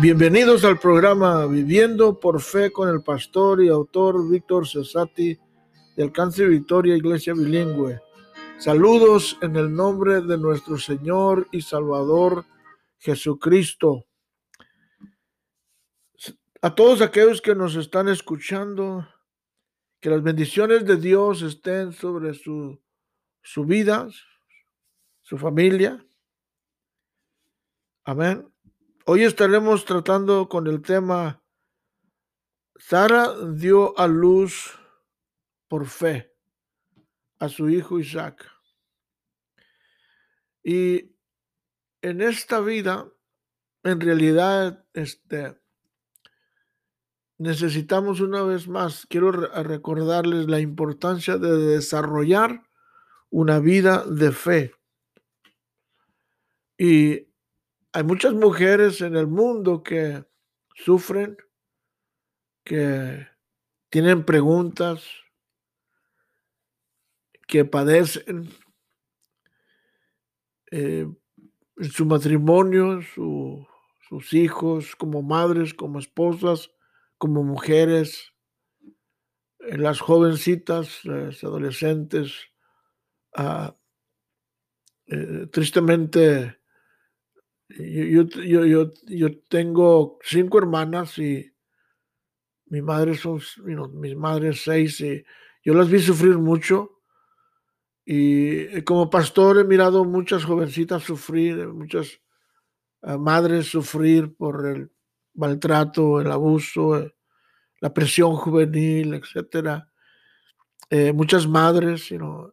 Bienvenidos al programa Viviendo por Fe con el pastor y autor Víctor Cesati de Alcance Victoria Iglesia Bilingüe. Saludos en el nombre de nuestro Señor y Salvador Jesucristo. A todos aquellos que nos están escuchando, que las bendiciones de Dios estén sobre su, su vida, su familia. Amén. Hoy estaremos tratando con el tema Sara dio a luz por fe a su hijo Isaac. Y en esta vida, en realidad, este, necesitamos una vez más, quiero recordarles la importancia de desarrollar una vida de fe. Y hay muchas mujeres en el mundo que sufren, que tienen preguntas, que padecen eh, en su matrimonio, sus hijos, como madres, como esposas, como mujeres, en las jovencitas, las adolescentes, ah, eh, tristemente yo, yo, yo, yo, tengo cinco hermanas y mi madre son, mis madres seis y yo las vi sufrir mucho. Y como pastor he mirado muchas jovencitas sufrir, muchas eh, madres sufrir por el maltrato, el abuso, eh, la presión juvenil. Eh, muchas madres,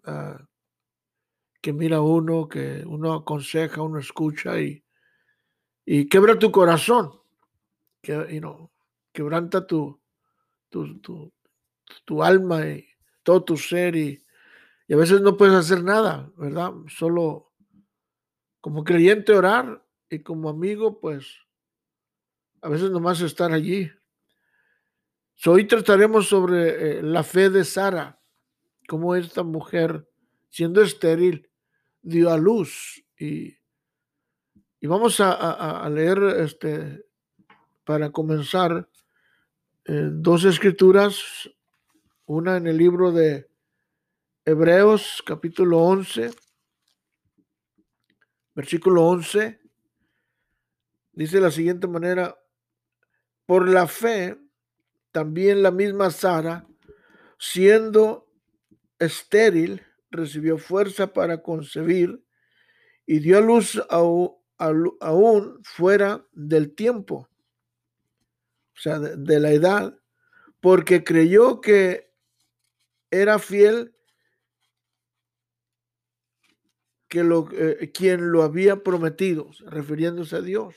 ah, que mira uno, que uno aconseja, uno escucha y, y quebra tu corazón, que, quebranta tu, tu, tu, alma y todo tu ser y, a veces no puedes hacer nada, ¿verdad? Solo como creyente orar y como amigo, pues a veces nomás estar allí. hoy trataremos sobre eh, la fe de Sara, cómo esta mujer, siendo estéril, dio a luz y y vamos a, leer este, para comenzar eh, dos escrituras, una en el libro de Hebreos capítulo 11, versículo 11, dice de la siguiente manera, por la fe, también la misma Sara, siendo estéril, recibió fuerza para concebir y dio a luz a, aún fuera del tiempo, o sea, de, la edad, porque creyó que era fiel que lo, eh, quien lo había prometido, refiriéndose a Dios.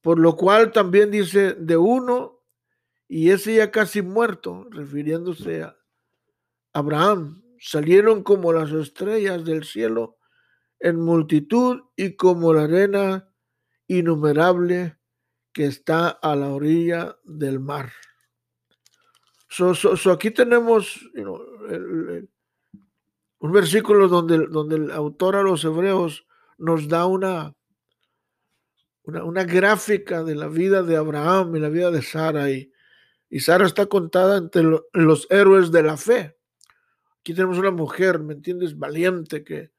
Por lo cual también dice de uno, y ese ya casi muerto, refiriéndose a Abraham, salieron como las estrellas del cielo en multitud y como la arena innumerable que está a la orilla del mar. So, aquí tenemos un versículo donde, donde el autor a los hebreos nos da una, una, gráfica de la vida de Abraham y la vida de Sara. Y, y Sara está contada entre los héroes de la fe. Aquí tenemos una mujer, ¿me entiendes? Valiente que,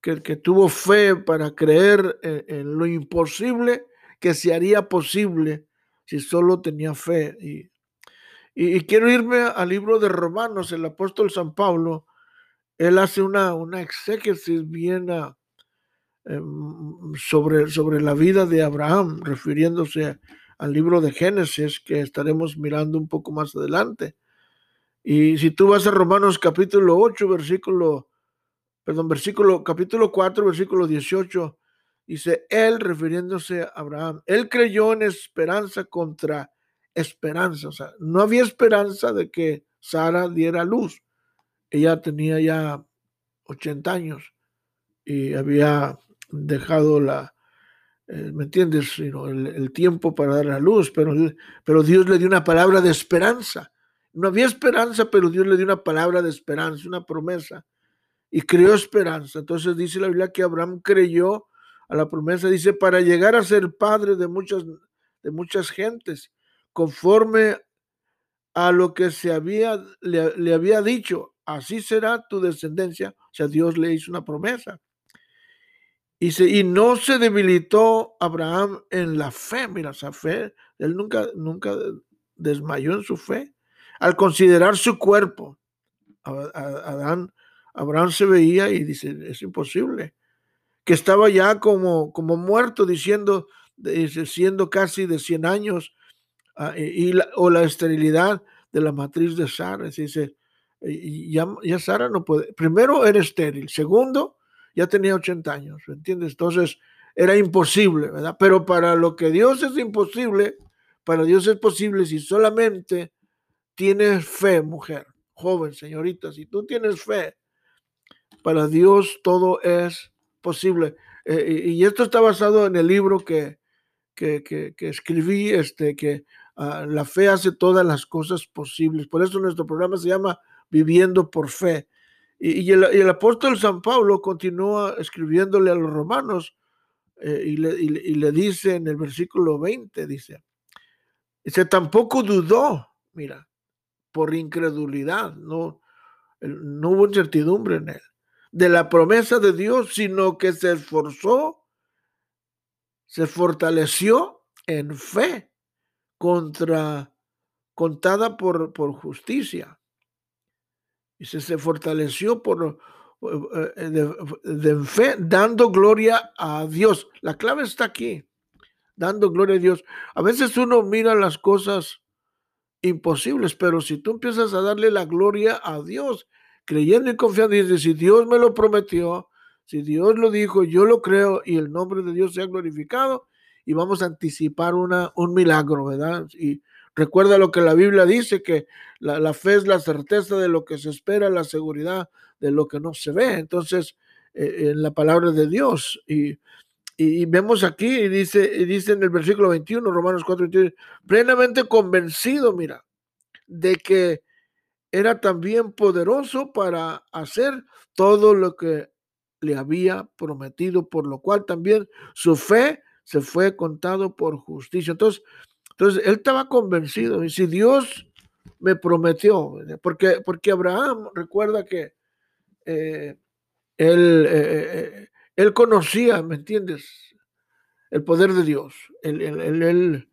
que, tuvo fe para creer en, lo imposible que se haría posible si solo tenía fe. Y, y, quiero irme al libro de Romanos, el apóstol San Pablo, él hace una, una exégesis bien ah, em, sobre, sobre la vida de Abraham, refiriéndose al libro de Génesis que estaremos mirando un poco más adelante. Y si tú vas a Romanos capítulo 8, versículo perdón, versículo, capítulo 4, versículo 18, dice, él refiriéndose a Abraham, él creyó en esperanza contra esperanza, o sea, no había esperanza de que Sara diera luz. Ella tenía ya 80 años y había dejado la, eh, ¿me entiendes? el, tiempo para dar a luz, pero, pero Dios le dio una palabra de esperanza. No había esperanza, pero Dios le dio una palabra de esperanza, una promesa y creó esperanza. Entonces dice la Biblia que Abraham creyó a la promesa, dice, para llegar a ser padre de muchas, de muchas gentes, conforme a lo que se había, le, había dicho, así será tu descendencia. O sea, Dios le hizo una promesa. Y, y no se debilitó Abraham en la fe, mira, esa fe, él nunca, nunca desmayó en su fe. Al considerar su cuerpo, Adán, Abraham se veía y dice, es imposible, que estaba ya como, como muerto, diciendo, siendo casi de 100 años, Ah, y o la esterilidad de la matriz de Sara. Dice, ya, ya Sara no puede. Primero era estéril. Segundo, ya tenía 80 años. ¿Entiendes? Entonces era imposible, ¿verdad? Pero para lo que Dios es imposible, para Dios es posible si solamente tienes fe, mujer, joven, señorita. Si tú tienes fe, para Dios todo es posible. Eh, y esto está basado en el libro que, que, escribí, este, que Ah, la fe hace todas las cosas posibles. Por eso nuestro programa se llama Viviendo por Fe. Y, el, apóstol San Pablo continúa escribiéndole a los romanos eh, y, le, dice en el versículo 20, dice, dice, tampoco dudó, mira, por incredulidad, no, no hubo incertidumbre en él, de la promesa de Dios, sino que se esforzó, se fortaleció en fe contra, contada por, por justicia. Y se, se fortaleció por, eh, eh, de, fe, dando gloria a Dios. La clave está aquí, dando gloria a Dios. A veces uno mira las cosas imposibles, pero si tú empiezas a darle la gloria a Dios, creyendo y confiando, y dices, si Dios me lo prometió, si Dios lo dijo, yo lo creo y el nombre de Dios sea glorificado, y vamos a anticipar una, un milagro, ¿verdad? Y recuerda lo que la Biblia dice, que la, fe es la certeza de lo que se espera, la seguridad de lo que no se ve. Entonces, eh, en la palabra de Dios. Y, y, vemos aquí, dice, y dice en el versículo 21, Romanos 4, 21, plenamente convencido, mira, de que era también poderoso para hacer todo lo que le había prometido, por lo cual también su fe se fue contado por justicia. Entonces, entonces él estaba convencido. Y si Dios me prometió, porque, porque Abraham recuerda que eh, él, eh, eh, él, conocía, ¿me entiendes? El poder de Dios. Él, él, él,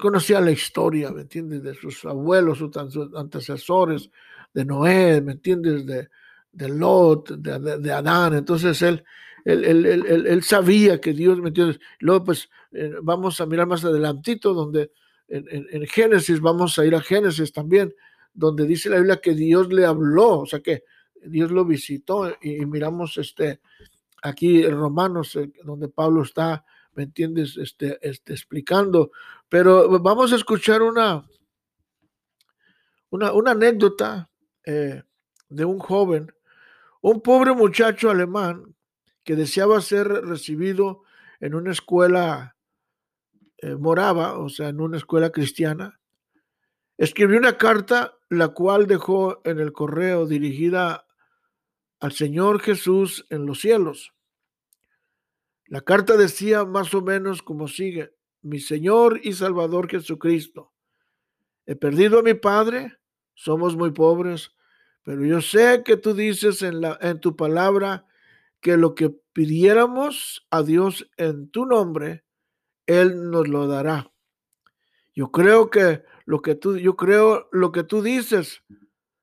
conocía la historia, ¿me entiendes? De sus abuelos, sus antecesores, de Noé, ¿me entiendes? De, de Lot, de, de Adán. Entonces él, él, sabía que Dios, ¿me entiendes? Luego, pues, eh, vamos a mirar más adelantito, donde en, Génesis, vamos a ir a Génesis también, donde dice la Biblia que Dios le habló, o sea que Dios lo visitó y, miramos este, aquí en Romanos, eh, donde Pablo está, ¿me entiendes? Este, este, explicando. Pero vamos a escuchar una, una, anécdota eh, de un joven, un pobre muchacho alemán que deseaba ser recibido en una escuela eh, morava, o sea, en una escuela cristiana, escribió una carta la cual dejó en el correo dirigida al Señor Jesús en los cielos. La carta decía más o menos como sigue, mi Señor y Salvador Jesucristo, he perdido a mi Padre, somos muy pobres, pero yo sé que tú dices en, la, en tu palabra que lo que pidiéramos a Dios en tu nombre, Él nos lo dará. Yo creo que lo que tú, yo creo lo que tú dices,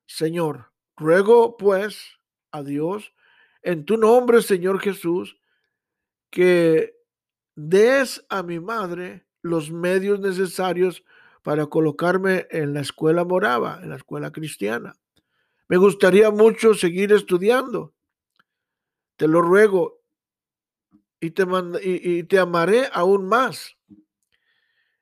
Señor. Ruego pues a Dios en tu nombre, Señor Jesús, que des a mi madre los medios necesarios para colocarme en la escuela morava, en la escuela cristiana. Me gustaría mucho seguir estudiando te lo ruego y te, amaré aún más.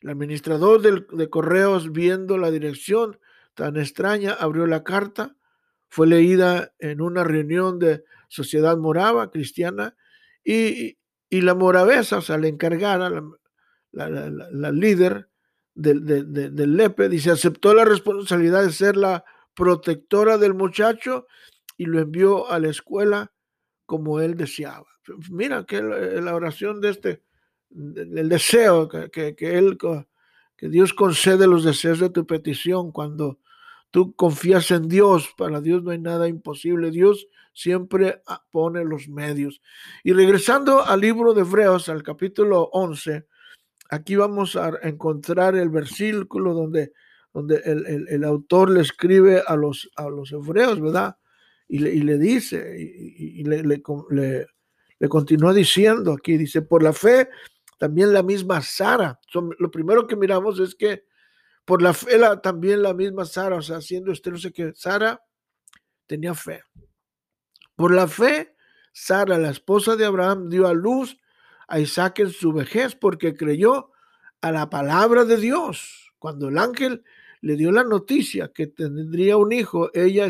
El administrador de correos, viendo la dirección tan extraña, abrió la carta, fue leída en una reunión de sociedad morava cristiana y, la moravesa, o sea, la encargada, la, líder del, del LEPE, dice, aceptó la responsabilidad de ser la protectora del muchacho y lo envió a la escuela como él deseaba. Mira que la oración de este, el deseo que, que, él, que Dios concede los deseos de tu petición cuando tú confías en Dios. Para Dios no hay nada imposible. Dios siempre ah, pone los medios. Y regresando al libro de Hebreos, al capítulo 11, aquí vamos a encontrar el versículo donde, donde el, autor le escribe a los, a los hebreos, ¿verdad? Y le, y le dice, y, le, le, le, continúa diciendo aquí, dice, por la fe, también la misma Sara. lo primero que miramos es que por la fe también la misma Sara, o sea, siendo estéril, que Sara tenía fe. Por la fe, Sara, la esposa de Abraham, dio a luz a Isaac en su vejez porque creyó a la palabra de Dios. Cuando el ángel le dio la noticia que tendría un hijo, ella,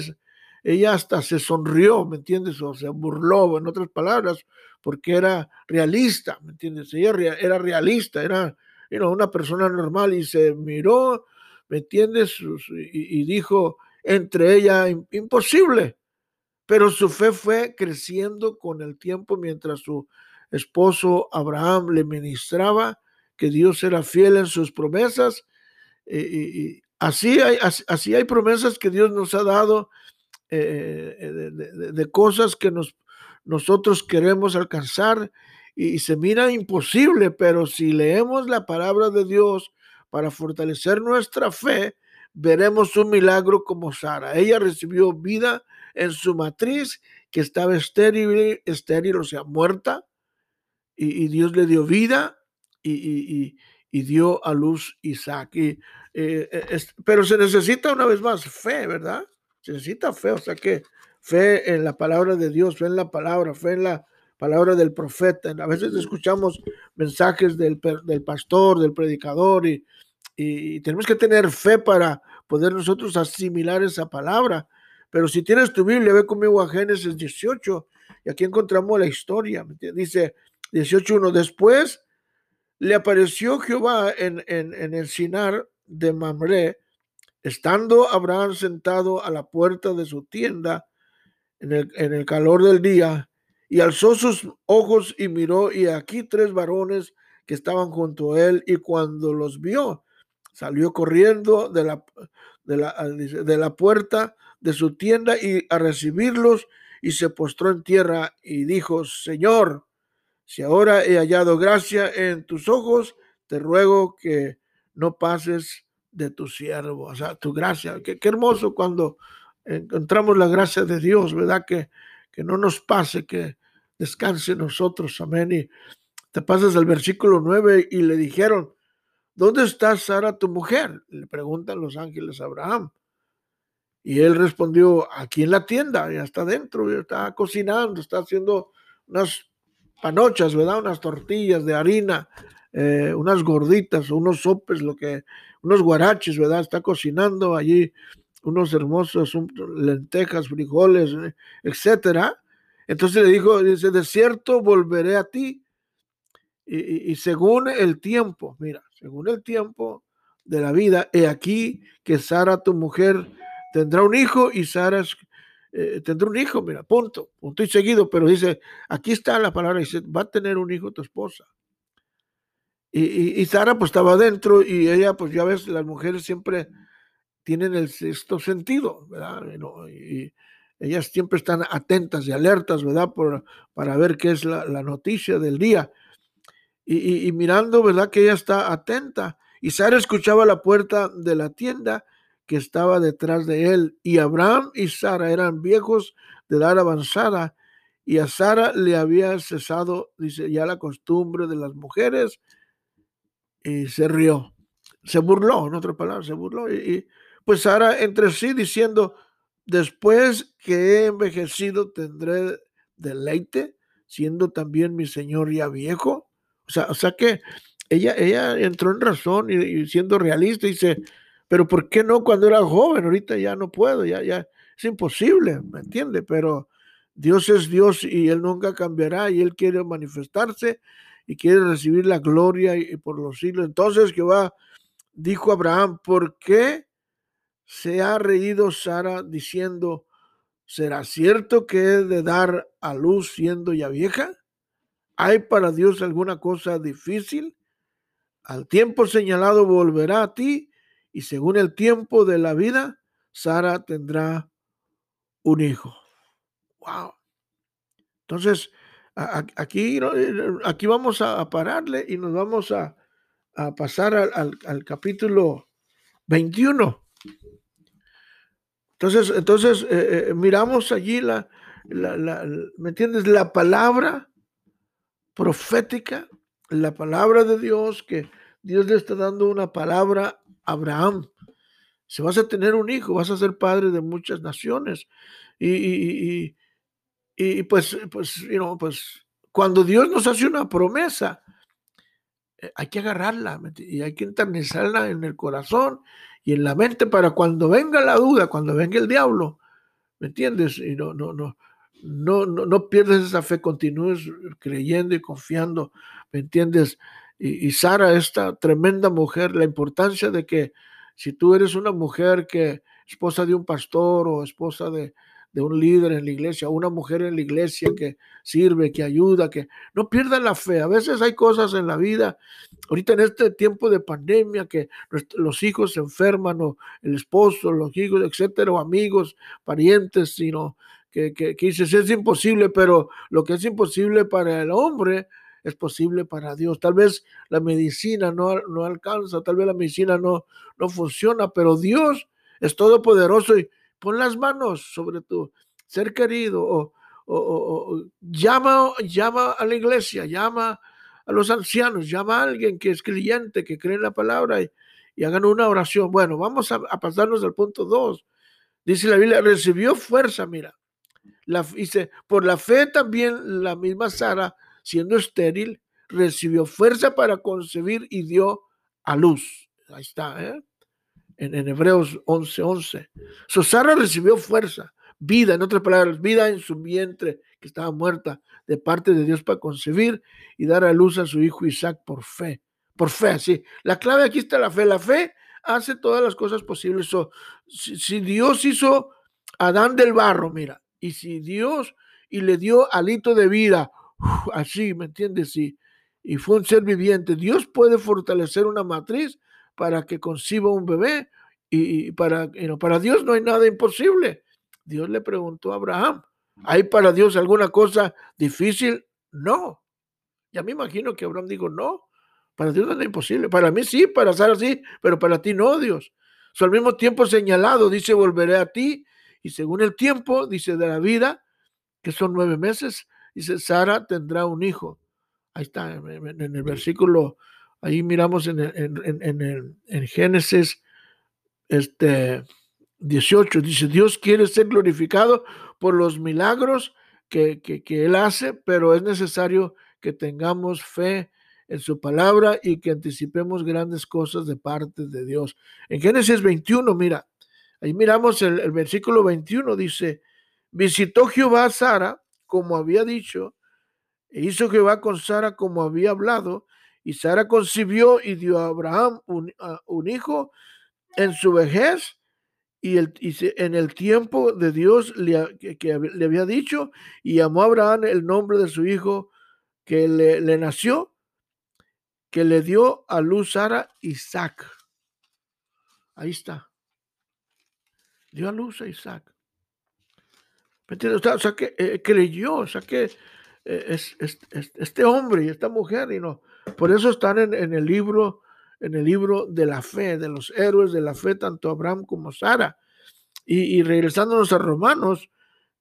ella hasta se sonrió, ¿me entiendes? O se burló, en otras palabras, porque era realista, ¿me entiendes? Ella era realista, era una persona normal y se miró, ¿me entiendes? Y, dijo entre ella, imposible. Pero su fe fue creciendo con el tiempo mientras su esposo Abraham le ministraba que Dios era fiel en sus promesas. Y, así, hay, así, hay promesas que Dios nos ha dado eh, eh, de, cosas que nos, nosotros queremos alcanzar y, se mira imposible, pero si leemos la palabra de Dios para fortalecer nuestra fe, veremos un milagro como Sara. Ella recibió vida en su matriz que estaba estéril, estéril o sea, muerta, y, Dios le dio vida y, dio a luz Isaac. Eh, eh, pero se necesita una vez más fe, ¿verdad? Se necesita fe, o sea que fe en la palabra de Dios, fe en la palabra, fe en la palabra del profeta. A veces escuchamos mensajes del, del pastor, del predicador y, y tenemos que tener fe para poder nosotros asimilar esa palabra. Pero si tienes tu Biblia, ve conmigo a Génesis 18 y aquí encontramos la historia. Dice, 18.1. Después le apareció Jehová en, en, el Sinar de Mamre, estando Abraham sentado a la puerta de su tienda en el, en el calor del día, y alzó sus ojos y miró, y aquí tres varones que estaban junto a él, y cuando los vio, salió corriendo de la, de la, de la puerta de su tienda y a recibirlos, y se postró en tierra y dijo, Señor, si ahora he hallado gracia en tus ojos, te ruego que no pases de tu siervo, o sea, tu gracia. Qué, hermoso cuando encontramos la gracia de Dios, ¿verdad? Que, que no nos pase, que descanse nosotros, amén. Y te pasas al versículo 9 y le dijeron, ¿dónde está Sara tu mujer? Le preguntan los ángeles a Abraham. Y él respondió, aquí en la tienda, ya está dentro, ya está cocinando, está haciendo unas panochas, ¿verdad? Unas tortillas de harina, eh, unas gorditas, unos sopes, lo que, unos guaraches, ¿verdad? Está cocinando allí unos hermosos lentejas, frijoles, eh, etcétera. Entonces le dijo, dice, de cierto volveré a ti. Y, según el tiempo, mira, según el tiempo de la vida, he aquí que Sara, tu mujer, tendrá un hijo y Sara eh, tendrá un hijo, mira, punto, punto y seguido, pero dice, aquí está la palabra, dice, va a tener un hijo tu esposa. Y, y, Sara pues estaba adentro y ella pues ya ves, las mujeres siempre tienen el sexto sentido, ¿verdad? Y, ellas siempre están atentas y alertas, ¿verdad? Por, para ver qué es la, la noticia del día. Y, y, mirando, ¿verdad? Que ella está atenta. Y Sara escuchaba la puerta de la tienda que estaba detrás de él. Y Abraham y Sara eran viejos de edad avanzada y a Sara le había cesado, dice, ya la costumbre de las mujeres y se rió. Se burló, en otras palabras, se burló. Y, pues Sara entre sí diciendo, después que he envejecido tendré deleite, siendo también mi señor ya viejo. O sea, o sea que ella, ella entró en razón y, y siendo realista dice, pero ¿por qué no cuando era joven? Ahorita ya no puedo, ya, ya es imposible, ¿me entiende? Pero Dios es Dios y Él nunca cambiará y Él quiere manifestarse y quiere recibir la gloria y, por los siglos. Entonces Jehová dijo a Abraham, ¿por qué se ha reído Sara diciendo, ¿será cierto que he de dar a luz siendo ya vieja? ¿Hay para Dios alguna cosa difícil? Al tiempo señalado volverá a ti y según el tiempo de la vida, Sara tendrá un hijo. Wow. Entonces, aquí, aquí vamos a pararle y nos vamos a, pasar al, capítulo 21. Entonces, entonces eh, eh, miramos allí la, ¿me entiendes? La palabra profética, la palabra de Dios, que Dios le está dando una palabra a Abraham. Si vas a tener un hijo, vas a ser padre de muchas naciones. Y, y, pues, pues, you pues, cuando Dios nos hace una promesa, hay que agarrarla y hay que internalizarla en el corazón y en la mente para cuando venga la duda, cuando venga el diablo, ¿me entiendes? Y no, no, no, no, no, no pierdes esa fe, continúes creyendo y confiando, ¿me entiendes? Y, Sara, esta tremenda mujer, la importancia de que si tú eres una mujer que, esposa de un pastor o esposa de, de un líder en la iglesia, una mujer en la iglesia que sirve, que ayuda, que no pierdan la fe. A veces hay cosas en la vida, ahorita en este tiempo de pandemia, que los hijos se enferman, o el esposo, los hijos, etcétera, amigos, parientes, sino que, que, dices, es imposible, pero lo que es imposible para el hombre es posible para Dios. Tal vez la medicina no, no alcanza, tal vez la medicina no, no funciona, pero Dios es todopoderoso y pon las manos sobre tu ser querido o, llama, llama a la iglesia, llama a los ancianos, llama a alguien que es creyente, que cree en la palabra y, hagan una oración. Bueno, vamos a, a pasarnos al punto 2. Dice la Biblia, recibió fuerza, mira, la, dice, por la fe también la misma Sara, siendo estéril, recibió fuerza para concebir y dio a luz. Ahí está, ¿eh? En, Hebreos 11:11. 11. So, Sara recibió fuerza, vida, en otras palabras, vida en su vientre que estaba muerta de parte de Dios para concebir y dar a luz a su hijo Isaac por fe. Por fe, sí. La clave aquí está la fe. La fe hace todas las cosas posibles. si, Dios hizo a Adán del barro, mira, y si Dios y le dio alito de vida, así, ¿me entiendes? Y, y fue un ser viviente. Dios puede fortalecer una matriz para que conciba un bebé y, para, para Dios no hay nada imposible. Dios le preguntó a Abraham, ¿hay para Dios alguna cosa difícil? No. Ya me imagino que Abraham dijo, no, para Dios no es imposible. Para mí sí, para Sara sí, pero para ti no, Dios. al mismo tiempo señalado, dice, volveré a ti y según el tiempo, dice, de la vida, que son nueve meses, dice, Sara tendrá un hijo. Ahí está, en, el versículo, ahí miramos en, en, Génesis este, 18, dice, Dios quiere ser glorificado por los milagros que, que, que Él hace, pero es necesario que tengamos fe en su palabra y que anticipemos grandes cosas de parte de Dios. En Génesis 21, mira, Ahí miramos el, versículo 21, dice, visitó Jehová a Sara como había dicho, e hizo Jehová con Sara como había hablado, y Sara concibió y dio a Abraham un, hijo en su vejez, y, en el tiempo de Dios le, que, le había dicho, y llamó a Abraham el nombre de su hijo que le, nació, que le dio a luz Sara Isaac. Ahí está dio a luz a Isaac. O sea, que eh, creyó, o sea que eh, es, este hombre y esta mujer, y no, por eso están en, el libro, en el libro de la fe, de los héroes de la fe, tanto Abraham como Sara. Y, regresándonos a Romanos,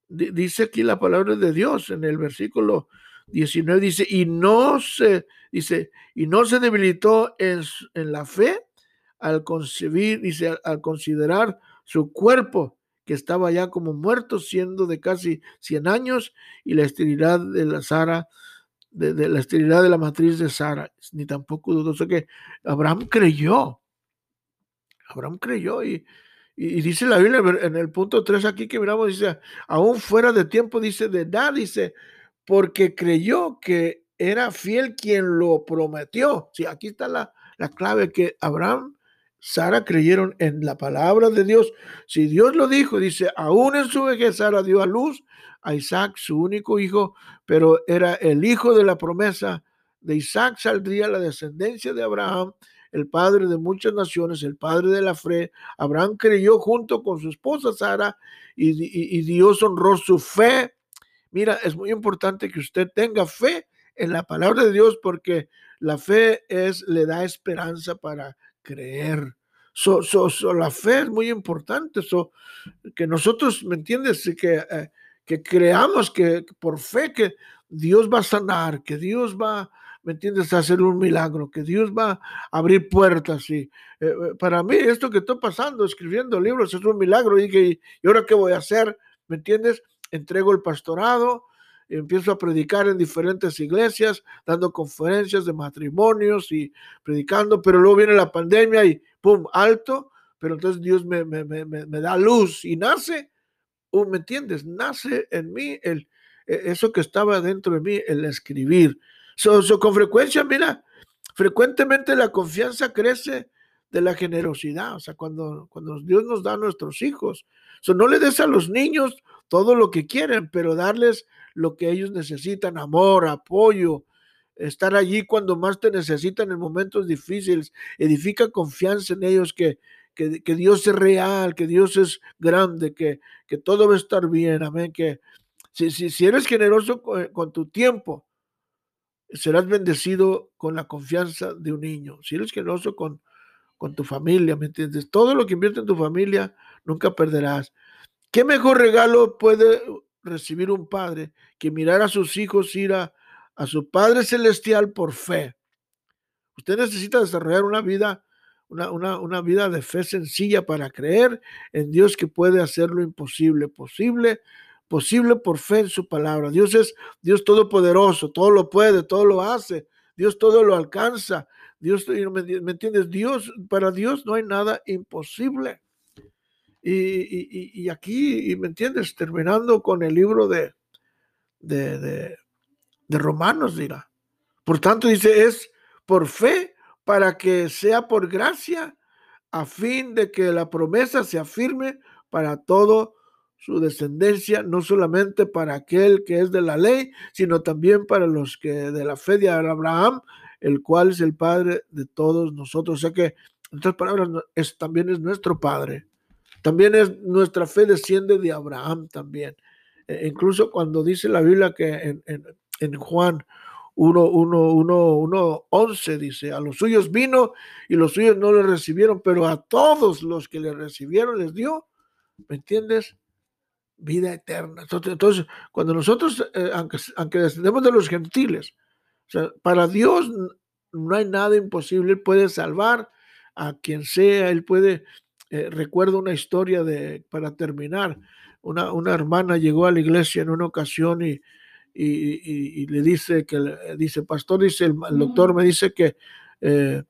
dice aquí la palabra de Dios en el versículo 19, dice, y no se, dice, y no se debilitó en, en la fe al concebir, dice, al considerar su cuerpo, que estaba ya como muerto, siendo de casi 100 años, y la esterilidad de la Sara, de, la esterilidad de la matriz de Sara, ni tampoco dudoso que Abraham creyó. Abraham creyó y, y, dice la Biblia en el punto 3 aquí que miramos, dice, aún fuera de tiempo, dice, de edad, dice, porque creyó que era fiel quien lo prometió. Sí, aquí está la, la clave que Abraham Sara creyeron en la palabra de Dios. Si Dios lo dijo, dice, aún en su vejez Sara dio a luz a Isaac, su único hijo, pero era el hijo de la promesa. De Isaac saldría la descendencia de Abraham, el padre de muchas naciones, el padre de la fe. Abraham creyó junto con su esposa Sara y, y Dios honró su fe. Mira, es muy importante que usted tenga fe en la palabra de Dios porque la fe es, le da esperanza para creer. So, la fe es muy importante. So, que nosotros, ¿me entiendes? Que, eh, que creamos que por fe que Dios va a sanar, que Dios va, ¿me entiendes?, a hacer un milagro, que Dios va a abrir puertas. Y, eh, eh, para mí, esto que estoy pasando, escribiendo libros, es un milagro. Y, que, ¿y ahora qué voy a hacer? ¿Me entiendes? Entrego el pastorado, empiezo a predicar en diferentes iglesias, dando conferencias de matrimonios y predicando, pero luego viene la pandemia y ¡pum! alto, pero entonces Dios me, me, me, me da luz y nace, uh, ¿me entiendes? Nace en mí el, e, eso que estaba dentro de mí, el escribir. So, con frecuencia, mira, frecuentemente la confianza crece de la generosidad, o sea, cuando, cuando Dios nos da a nuestros hijos. So, no le des a los niños todo lo que quieren, pero darles lo que ellos necesitan, amor, apoyo, estar allí cuando más te necesitan en momentos difíciles, edifica confianza en ellos que, que, Dios es real, que Dios es grande, que, que todo va a estar bien, amén, que si, si, si eres generoso con, tu tiempo, serás bendecido con la confianza de un niño. Si eres generoso con, con tu familia, ¿me entiendes? Todo lo que invierte en tu familia, nunca perderás. ¿Qué mejor regalo puede recibir un padre que mirar a sus hijos ir a, su Padre Celestial por fe. Usted necesita desarrollar una vida, una, una, vida de fe sencilla para creer en Dios que puede hacer lo imposible, posible, posible por fe en su palabra. Dios es Dios todopoderoso, todo lo puede, todo lo hace, Dios todo lo alcanza. Dios, ¿me entiendes? Dios, para Dios no hay nada imposible. Y, aquí, y me entiendes, terminando con el libro de, de, de, Romanos, dirá. Por tanto, dice, es por fe para que sea por gracia, a fin de que la promesa se afirme para todo su descendencia, no solamente para aquel que es de la ley, sino también para los que de la fe de Abraham, el cual es el Padre de todos nosotros. O sea que, en otras palabras, es, también es nuestro Padre. También es nuestra fe desciende de Abraham también. E incluso cuando dice la Biblia que en, en, Juan 1, 1, 1, 1, 11 dice, a los suyos vino y los suyos no le recibieron, pero a todos los que le recibieron les dio, ¿me entiendes? Vida eterna. Entonces, cuando nosotros, eh, aunque, aunque descendemos de los gentiles, o sea, para Dios no hay nada imposible, Él puede salvar a quien sea, Él puede eh, recuerdo una historia de, para terminar, una, una, hermana llegó a la iglesia en una ocasión y, y, y, le dice que, dice, pastor, dice, el, doctor me dice que eh,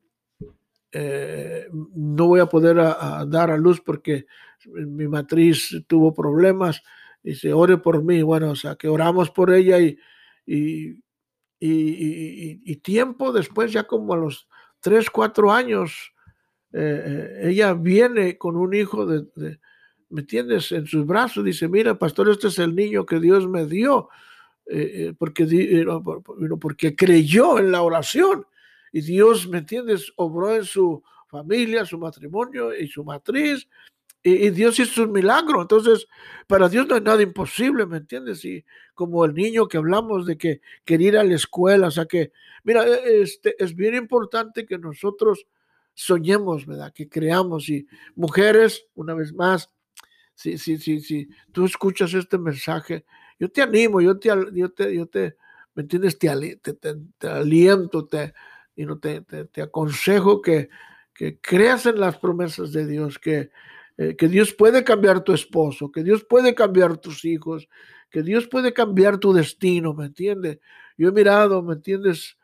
eh, no voy a poder dar a luz porque mi matriz tuvo problemas. Dice, ore por mí. Bueno, o sea, que oramos por ella y, y, y, tiempo después, ya como a los tres, cuatro años, eh, eh, ella viene con un hijo de, ¿me entiendes? En sus brazos, dice, mira, pastor, este es el niño que Dios me dio, eh, porque, porque creyó en la oración y Dios, ¿me entiendes? Obró en su familia, su matrimonio y su matriz. Y, Dios hizo un milagro. Entonces, para Dios no hay nada imposible, ¿me entiendes? Y como el niño que hablamos de que quería ir a la escuela, o sea que, mira, este, es bien importante que nosotros soñemos, ¿verdad? Que creamos. Y mujeres, una vez más, si, si, si, si tú escuchas este mensaje, yo te animo, yo te, yo te, yo te ¿me entiendes? Te, aliento, te, y no te, te, aconsejo que, que creas en las promesas de Dios, que, eh, que Dios puede cambiar tu esposo, que Dios puede cambiar tus hijos, que Dios puede cambiar tu destino, ¿me entiendes? Yo he mirado, ¿me entiendes?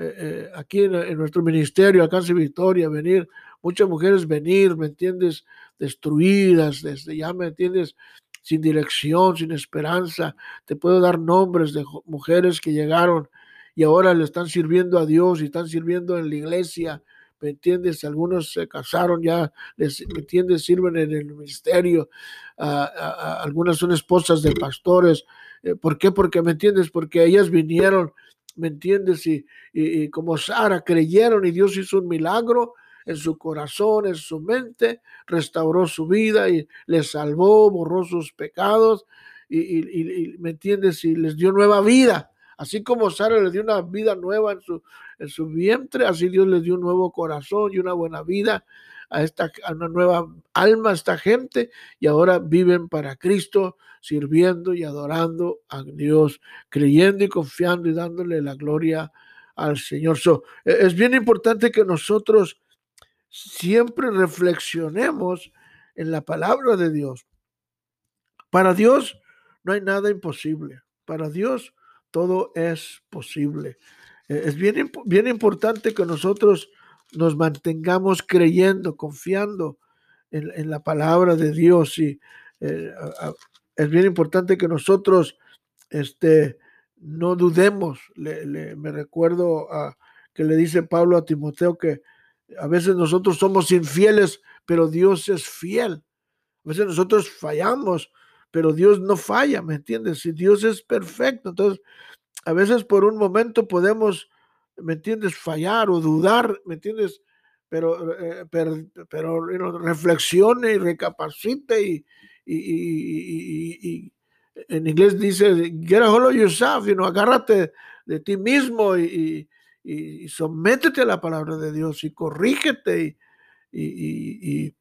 Eh, eh, aquí en, nuestro ministerio, Alcance Victoria, venir, muchas mujeres venir, ¿me entiendes? Destruidas, desde ya, ¿me entiendes? Sin dirección, sin esperanza. Te puedo dar nombres de mujeres que llegaron y ahora le están sirviendo a Dios y están sirviendo en la iglesia, ¿me entiendes? Algunos se casaron ya, les, ¿me entiendes? Sirven en el ministerio, algunas son esposas de pastores. Eh, ¿Por qué? Porque, ¿me entiendes? Porque ellas vinieron, ¿me entiendes? Y, y, como Sara creyeron y Dios hizo un milagro en su corazón, en su mente, restauró su vida y les salvó, borró sus pecados y, y, ¿me entiendes? Y les dio nueva vida. Así como Sara le dio una vida nueva en su, en su vientre, así Dios les dio un nuevo corazón y una buena vida a, esta, a una nueva alma a esta gente y ahora viven para Cristo, sirviendo y adorando a Dios, creyendo y confiando y dándole la gloria al Señor. E, es bien importante que nosotros siempre reflexionemos en la palabra de Dios. Para Dios no hay nada imposible. Para Dios todo es posible. E, es bien, bien importante que nosotros nos mantengamos creyendo, confiando en, la palabra de Dios. Y eh, es bien importante que nosotros este, no dudemos. me recuerdo que le dice Pablo a Timoteo que a veces nosotros somos infieles, pero Dios es fiel. A veces nosotros fallamos, pero Dios no falla, ¿me entiendes? Si Dios es perfecto, entonces a veces por un momento podemos, ¿me entiendes?, fallar o dudar, ¿me entiendes? Pero, eh, pero, reflexione y recapacite y, y, en inglés dice, get a hold of yourself, you know, agárrate de ti mismo y, y, sométete a la palabra de Dios y corrígete y,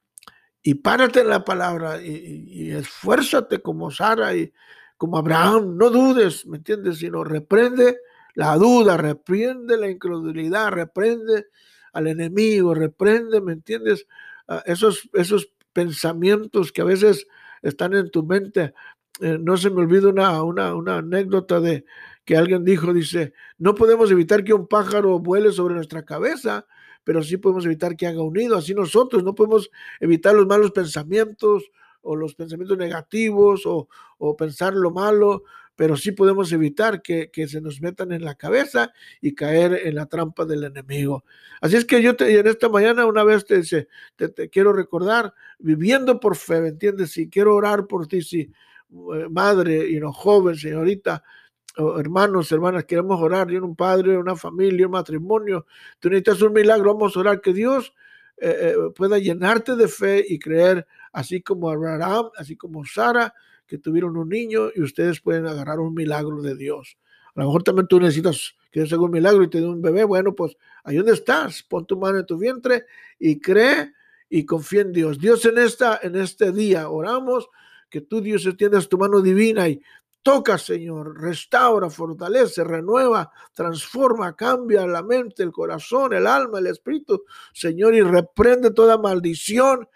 y, párate en la palabra y, esfuérzate como Sara y como Abraham, no dudes, ¿me entiendes? Sino reprende la duda, reprende la incredulidad, reprende al enemigo, reprende, ¿me entiendes? Ah, esos, esos pensamientos que a veces están en tu mente. Eh, no se me olvida una, una, una anécdota de que alguien dijo, dice, no podemos evitar que un pájaro vuele sobre nuestra cabeza, pero sí podemos evitar que haga un. Así nosotros no podemos evitar los malos pensamientos o los pensamientos negativos o, o pensar lo malo, pero sí podemos evitar que, que, se nos metan en la cabeza y caer en la trampa del enemigo. Así es que yo te, en esta mañana una vez te, te, te quiero recordar, viviendo por fe, ¿me entiendes? Si quiero orar por ti, si eh, madre y no joven, señorita, hermanos, hermanas, queremos orar, en un padre, una familia, un matrimonio, tú necesitas un milagro, vamos a orar que Dios eh, eh, pueda llenarte de fe y creer, así como Abraham, así como Sara, que tuvieron un niño y ustedes pueden agarrar un milagro de Dios. A lo mejor también tú necesitas que Dios haga un milagro y te dé un bebé. Bueno, pues ahí donde estás, pon tu mano en tu vientre y cree y confía en Dios. Dios en, esta, en este día oramos que tú, Dios, extiendas tu mano divina y Toca, Señor, restaura, fortalece, renueva, transforma, cambia la mente, el corazón, el alma, el espíritu, Señor, y reprende toda maldición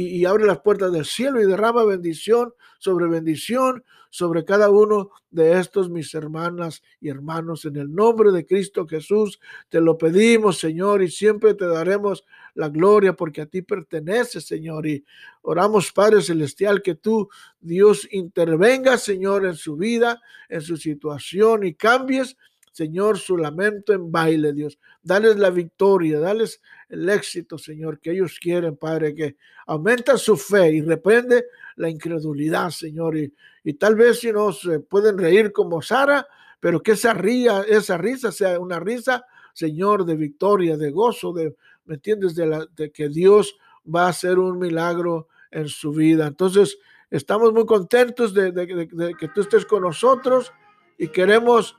y, abre las puertas del cielo y derrama bendición sobre bendición sobre cada uno de estos mis hermanas y hermanos. En el nombre de Cristo Jesús te lo pedimos, Señor, y siempre te daremos la gloria porque a ti pertenece, Señor. Y oramos, Padre Celestial, que tú, Dios, intervenga, Señor, en su vida, en su situación y cambies Señor, su lamento en baile, Dios. Dales la victoria, dales el éxito, Señor, que ellos quieren, Padre, que aumenta su fe y reprende la incredulidad, Señor. Y, y tal vez si no se pueden reír como Sara, pero que esa, esa risa sea una risa, Señor, de victoria, de gozo, de, ¿me entiendes? De, la, de que Dios va a hacer un milagro en su vida. Entonces, estamos muy contentos de, de que tú estés con nosotros y queremos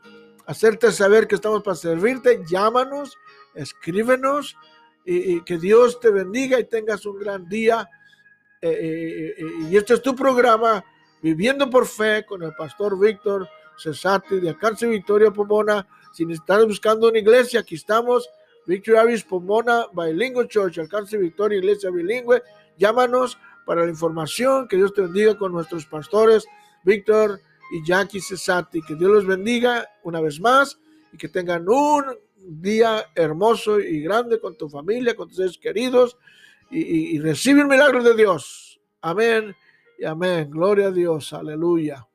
hacerte saber que estamos para servirte, llámanos, escríbenos y, que Dios te bendiga y tengas un gran día. Eh, eh, eh, y este es tu programa, Viviendo por Fe, con el pastor Víctor Cesati de Alcance Victoria Pomona. Si estás buscando una iglesia, aquí estamos. Victory Avis Pomona Bilingual Church, Alcance Victoria, Iglesia Bilingüe. Llámanos para la información. Que Dios te bendiga con nuestros pastores, Víctor y Jackie Cesati. Que Dios los bendiga una vez más y que tengan un día hermoso y grande con tu familia, con tus seres queridos y, recibe el milagro de Dios. Amén y amén. Gloria a Dios. Aleluya.